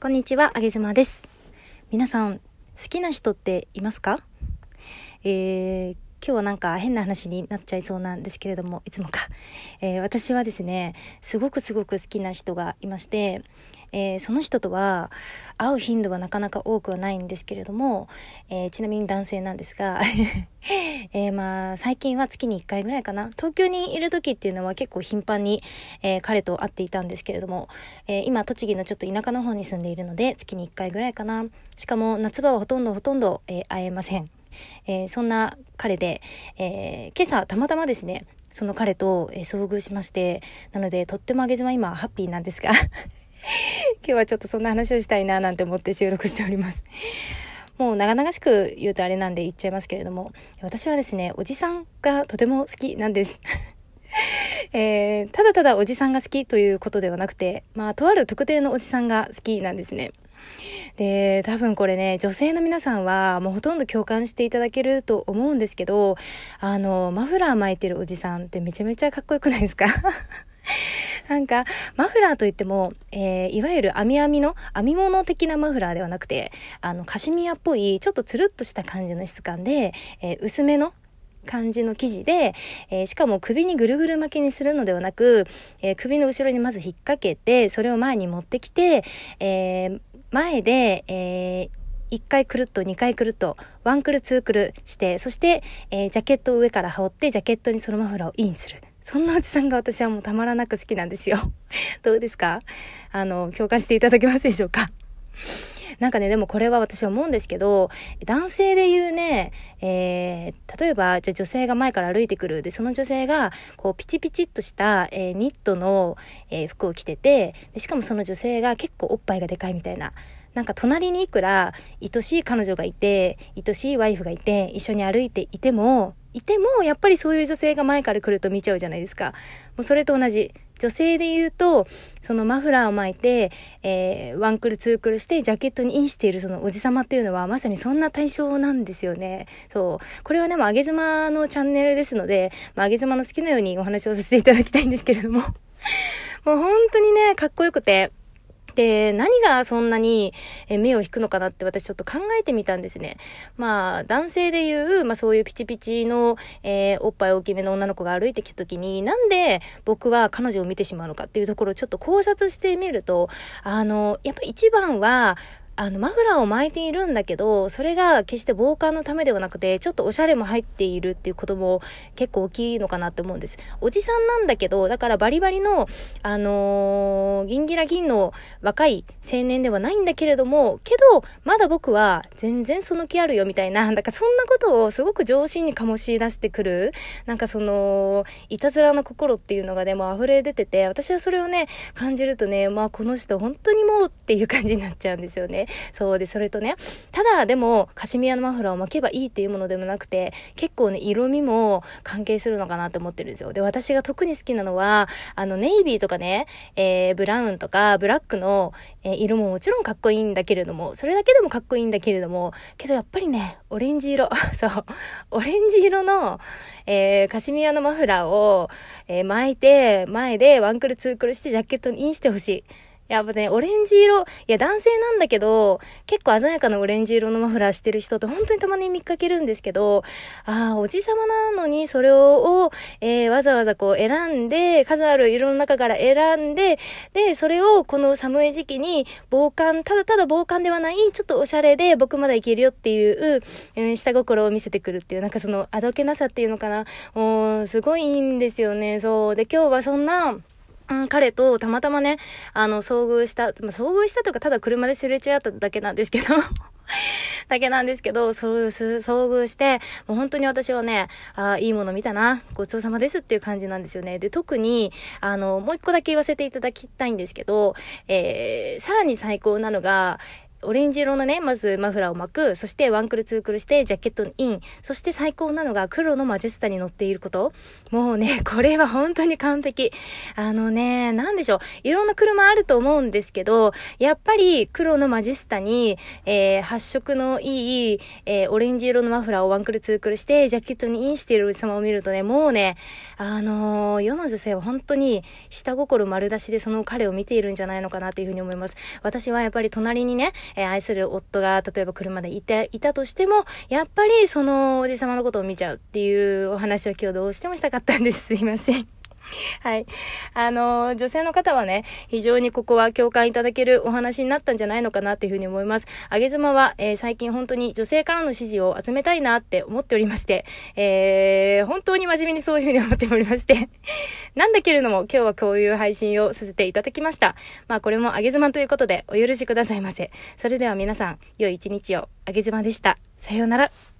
こんにちは、あげずまです。皆さん、好きな人っていますか？えー、今日はなんか変な話になっちゃいそうなんですけれども、いつもか。えー私はですね、すごくすごく好きな人がいまして、えーその人とは会う頻度はなかなか多くはないんですけれども、えーちなみに男性なんですが、えまあ最近は月に1回ぐらいかな。東京にいる時っていうのは結構頻繁に、えー彼と会っていたんですけれども、えー今栃木のちょっと田舎の方に住んでいるので月に1回ぐらいかな。しかも夏場はほとんどほとんど、えー会えません、えーそんな彼で、えー今朝たまたまですねその彼と、えー遭遇しましてなのでとってもあげずま今ハッピーなんですが 今日はちょっとそんな話をしたいななんて思って収録しておりますもう長々しく言うとあれなんで言っちゃいますけれども、私はですね、おじさんがとても好きなんです。えーただただおじさんが好きということではなくて、まあ、とある特定のおじさんが好きなんですね。で、多分これね、女性の皆さんはもうほとんど共感していただけると思うんですけど、あの、マフラー巻いてるおじさんってめちゃめちゃかっこよくないですか？なんか、マフラーといっても、えーいわゆる編み編みの、編み物的なマフラーではなくて、あの、カシミヤっぽい、ちょっとつるっとした感じの質感で、えー薄めの感じの生地で、えーしかも首にぐるぐる巻きにするのではなく、えー首の後ろにまず引っ掛けて、それを前に持ってきて、えー前で、え1回くるっと2回くるっとワンクルツークルしてそして、えージャケットを上から羽織ってジャケットにそのマフラーをインする。そんなおじさんが私はもうたまらなく好きなんですよ。どうですか？あの共感していただけますでしょうか？なんかね、でもこれは私思うんですけど、男性で言うね、えー例えば、じゃ女性が前から歩いてくる。で、その女性が、こう、ピチピチっとした、えーニットの、えー服を着ててで、しかもその女性が結構おっぱいがでかいみたいな。なんか隣にいくら愛しい彼女がいて、愛しいワイフがいて、一緒に歩いていても、いても、やっぱりそういう女性が前から来ると見ちゃうじゃないですか。もうそれと同じ。女性で言うと、そのマフラーを巻いて、えーワンクルツークルしてジャケットにインしているそのおじさまっていうのはまさにそんな対象なんですよね。そう。これはね、もあげ妻のチャンネルですので、まあ、あげ妻の好きなようにお話をさせていただきたいんですけれども。もう本当にね、かっこよくて。で、何がそんなに目を引くのかなって私ちょっと考えてみたんですね。まあ、男性でいう、まあそういうピチピチの、えーおっぱい大きめの女の子が歩いてきた時に、なんで僕は彼女を見てしまうのかっていうところをちょっと考察してみると、あの、やっぱ一番は、あの、マフラーを巻いているんだけど、それが決して防寒のためではなくて、ちょっとおしゃれも入っているっていうことも結構大きいのかなって思うんです。おじさんなんだけど、だからバリバリの、あのーギギラギンの若い青年ではないんだけれども、けど、まだ僕は全然その気あるよみたいな、なんかそんなことをすごく上心に醸し出してくる、なんかその、いたずらの心っていうのがね、もう溢れ出てて、私はそれをね、感じるとね、まあこの人本当にもうっていう感じになっちゃうんですよね。そうで、それとね、ただでも、カシミヤのマフラーを巻けばいいっていうものでもなくて、結構ね、色味も関係するのかなって思ってるんですよ。で、私が特に好きなのは、あの、ネイビーとかね、えーブラウンとか、ブラックの、えー色ももちろんかっこいいんだけれども、それだけでもかっこいいんだけれども、けどやっぱりね、オレンジ色、そう、オレンジ色の、えーカシミヤのマフラーを、えー巻いて、前でワンクルツークルしてジャケットにインしてほしい。やっぱね、オレンジ色、いや男性なんだけど、結構鮮やかなオレンジ色のマフラーしてる人って本当にたまに見かけるんですけど、ああ、おじさまなのにそれを、えーわざわざこう選んで、数ある色の中から選んで、で、それをこの寒い時期に防寒、ただただ防寒ではない、ちょっとおしゃれで僕まだいけるよっていう、うん、下心を見せてくるっていう、なんかそのあどけなさっていうのかな。もう、すごいいいんですよね。そう。で、今日はそんな、うん、彼とたまたまね、あの、遭遇した、まあ、遭遇したとか、ただ車ですれ違っただけなんですけど、だけなんですけど、遭遇して、もう本当に私はね、ああいいもの見たな、ごちそうさまですっていう感じなんですよね。で、特に、あの、もう一個だけ言わせていただきたいんですけど、えー、さらに最高なのが、オレンジ色のね、まずマフラーを巻く、そしてワンクルツークルしてジャケットイン、そして最高なのが黒のマジェスタに乗っていること。もうね、これは本当に完璧。あのね、なんでしょう。いろんな車あると思うんですけど、やっぱり黒のマジェスタに、えー、発色のいい、えー、オレンジ色のマフラーをワンクルツークルして、ジャケットにインしているおじ様を見るとね、もうね、あのー、世の女性は本当に下心丸出しでその彼を見ているんじゃないのかなというふうに思います。私はやっぱり隣にね、えー、愛する夫が例えば車でいて、いたとしても、やっぱりそのおじ様のことを見ちゃうっていうお話を今日どうしてもしたかったんです。すいません。はい。あの、女性の方はね、非常にここは共感いただけるお話になったんじゃないのかなというふうに思います。あげ妻は、えー、最近本当に女性からの支持を集めたいなって思っておりまして、えー、本当に真面目にそういうふうに思っておりまして、なんだけれども今日はこういう配信をさせていただきました。まあこれもあげ妻ということでお許しくださいませ。それでは皆さん、良い一日を。あげ妻でした。さようなら。